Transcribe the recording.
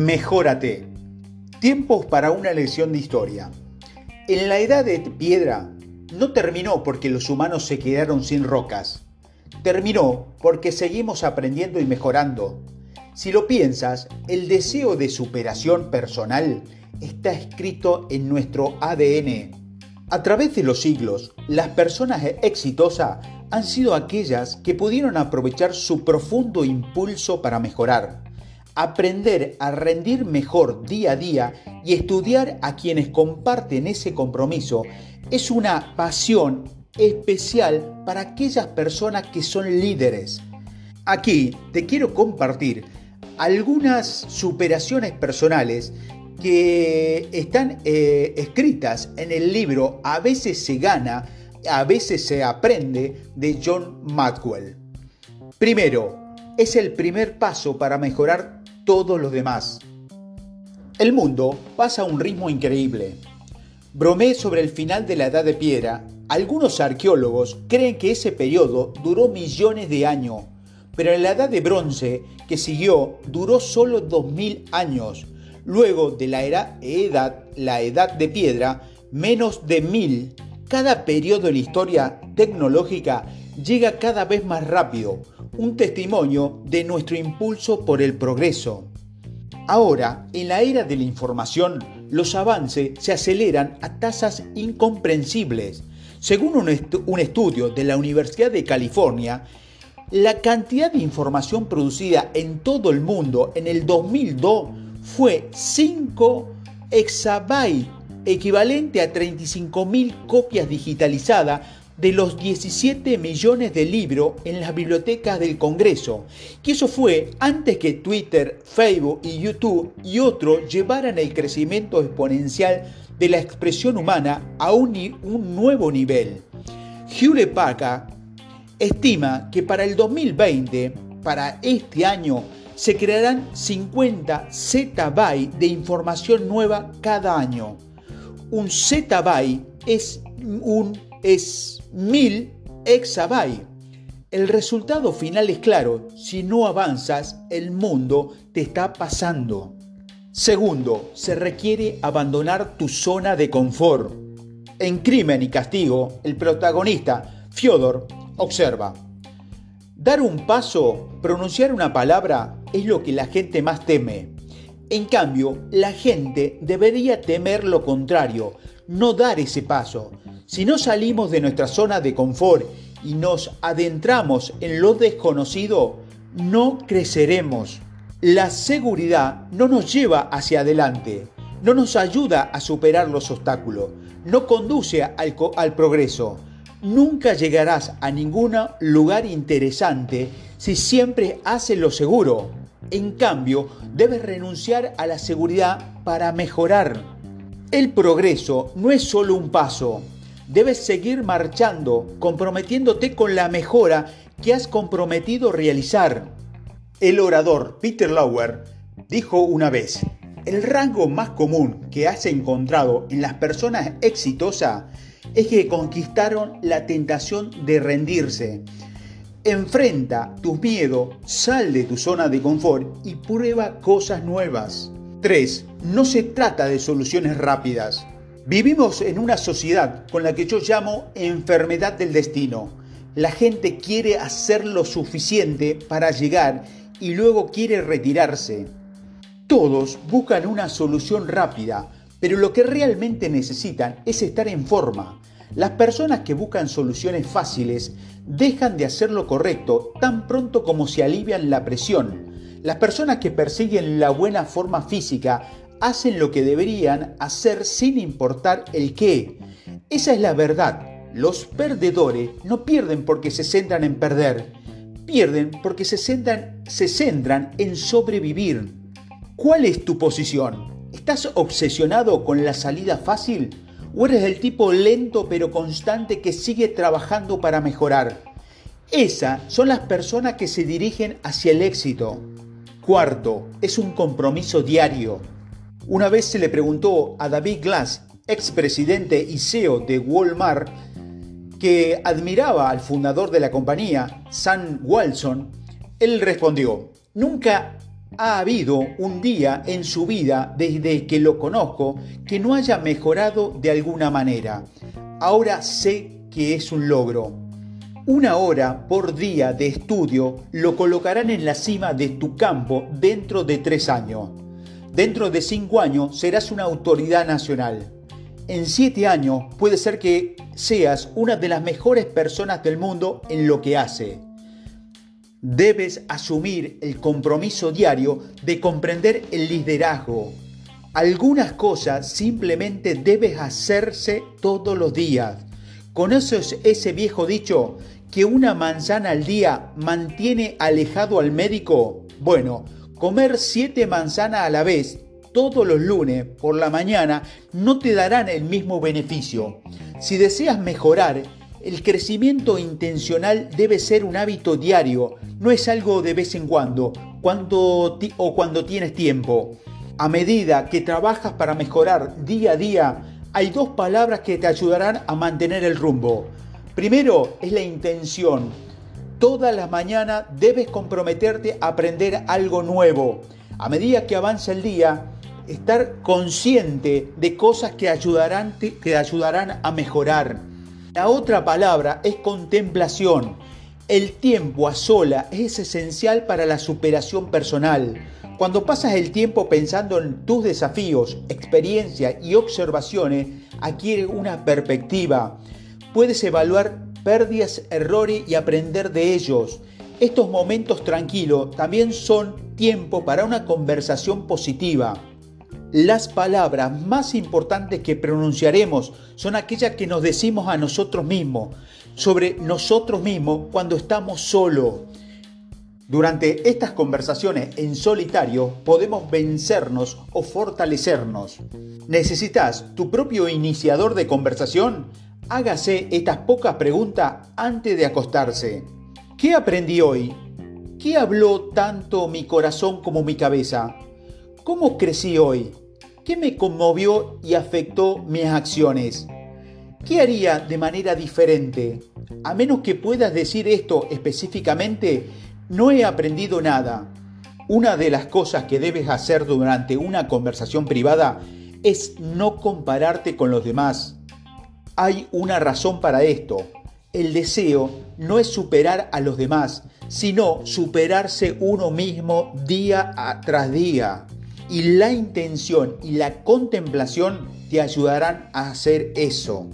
Mejórate. Tiempos para una lección de historia. En la edad de piedra no terminó porque los humanos se quedaron sin rocas. Terminó porque seguimos aprendiendo y mejorando. Si lo piensas, el deseo de superación personal está escrito en nuestro ADN. A través de los siglos, las personas exitosas han sido aquellas que pudieron aprovechar su profundo impulso para mejorar aprender a rendir mejor día a día y estudiar a quienes comparten ese compromiso es una pasión especial para aquellas personas que son líderes. Aquí te quiero compartir algunas superaciones personales que están eh, escritas en el libro A veces se gana, a veces se aprende de John Maxwell. Primero, es el primer paso para mejorar todos los demás. El mundo pasa a un ritmo increíble. Bromé sobre el final de la Edad de Piedra. Algunos arqueólogos creen que ese periodo duró millones de años, pero la Edad de Bronce, que siguió, duró solo 2000 años. Luego de la edad, la Edad de Piedra, menos de mil. Cada periodo en la historia tecnológica llega cada vez más rápido, un testimonio de nuestro impulso por el progreso. Ahora, en la era de la información, los avances se aceleran a tasas incomprensibles. Según un, estudio de la Universidad de California, la cantidad de información producida en todo el mundo en el 2002 fue 5 exabytes, equivalente a 35.000 copias digitalizadas de los 17 millones de libros en las bibliotecas del Congreso, que eso fue antes que Twitter, Facebook y YouTube y otros llevaran el crecimiento exponencial de la expresión humana a un, nuevo nivel. Hewlett Packard estima que para el 2020, para este año, se crearán 50 zettabytes de información nueva cada año. Un zettabyte es un es 1000 exabytes. El resultado final es claro, si no avanzas, el mundo te está pasando. Segundo, se requiere abandonar tu zona de confort. En Crimen y Castigo, el protagonista, Fyodor, observa. Dar un paso, pronunciar una palabra, es lo que la gente más teme. En cambio, la gente debería temer lo contrario, no dar ese paso. Si no salimos de nuestra zona de confort y nos adentramos en lo desconocido, no creceremos. La seguridad no nos lleva hacia adelante, no nos ayuda a superar los obstáculos, no conduce al, progreso. Nunca llegarás a ningún lugar interesante si siempre haces lo seguro. En cambio, debes renunciar a la seguridad para mejorar. El progreso no es solo un paso, debes seguir marchando, comprometiéndote con la mejora que has comprometido realizar. El orador Peter Lauer dijo una vez, el rango más común que has encontrado en las personas exitosas es que conquistaron la tentación de rendirse. Enfrenta tus miedos, sal de tu zona de confort y prueba cosas nuevas. 3. No se trata de soluciones rápidas. Vivimos en una sociedad con la que yo llamo enfermedad del destino. La gente quiere hacer lo suficiente para llegar y luego quiere retirarse. Todos buscan una solución rápida, pero lo que realmente necesitan es estar en forma. Las personas que buscan soluciones fáciles dejan de hacer lo correcto tan pronto como se alivian la presión. Las personas que persiguen la buena forma física hacen lo que deberían hacer sin importar el qué. Esa es la verdad. Los perdedores no pierden porque se centran en perder, pierden porque se centran, se centran en sobrevivir. ¿Cuál es tu posición? ¿Estás obsesionado con la salida fácil? ¿O eres el tipo lento pero constante que sigue trabajando para mejorar? Esas son las personas que se dirigen hacia el éxito. Cuarto, es un compromiso diario. Una vez se le preguntó a David Glass, expresidente y CEO de Walmart, que admiraba al fundador de la compañía, Sam Walson, él respondió, nunca ha habido un día en su vida desde que lo conozco que no haya mejorado de alguna manera. Ahora sé que es un logro. Una hora por día de estudio lo colocarán en la cima de tu campo dentro de tres años. Dentro de cinco años serás una autoridad nacional. En siete años puede ser que seas una de las mejores personas del mundo en lo que hace debes asumir el compromiso diario de comprender el liderazgo. Algunas cosas simplemente debes hacerse todos los días. ¿Conoces ese viejo dicho que una manzana al día mantiene alejado al médico? Bueno, comer siete manzanas a la vez todos los lunes por la mañana no te darán el mismo beneficio. Si deseas mejorar, el crecimiento intencional debe ser un hábito diario, no es algo de vez en cuando, cuando o cuando tienes tiempo. A medida que trabajas para mejorar día a día, hay dos palabras que te ayudarán a mantener el rumbo. Primero es la intención. Todas las mañanas debes comprometerte a aprender algo nuevo. A medida que avanza el día, estar consciente de cosas que ayudarán, que te ayudarán a mejorar. La otra palabra es contemplación. El tiempo a sola es esencial para la superación personal. Cuando pasas el tiempo pensando en tus desafíos, experiencias y observaciones, adquiere una perspectiva. Puedes evaluar pérdidas, errores y aprender de ellos. Estos momentos tranquilos también son tiempo para una conversación positiva. Las palabras más importantes que pronunciaremos son aquellas que nos decimos a nosotros mismos, sobre nosotros mismos cuando estamos solos. Durante estas conversaciones en solitario podemos vencernos o fortalecernos. ¿Necesitas tu propio iniciador de conversación? Hágase estas pocas preguntas antes de acostarse. ¿Qué aprendí hoy? ¿Qué habló tanto mi corazón como mi cabeza? ¿Cómo crecí hoy? ¿Qué me conmovió y afectó mis acciones? ¿Qué haría de manera diferente? A menos que puedas decir esto específicamente, no he aprendido nada. Una de las cosas que debes hacer durante una conversación privada es no compararte con los demás. Hay una razón para esto. El deseo no es superar a los demás, sino superarse uno mismo día tras día y la intención y la contemplación te ayudarán a hacer eso.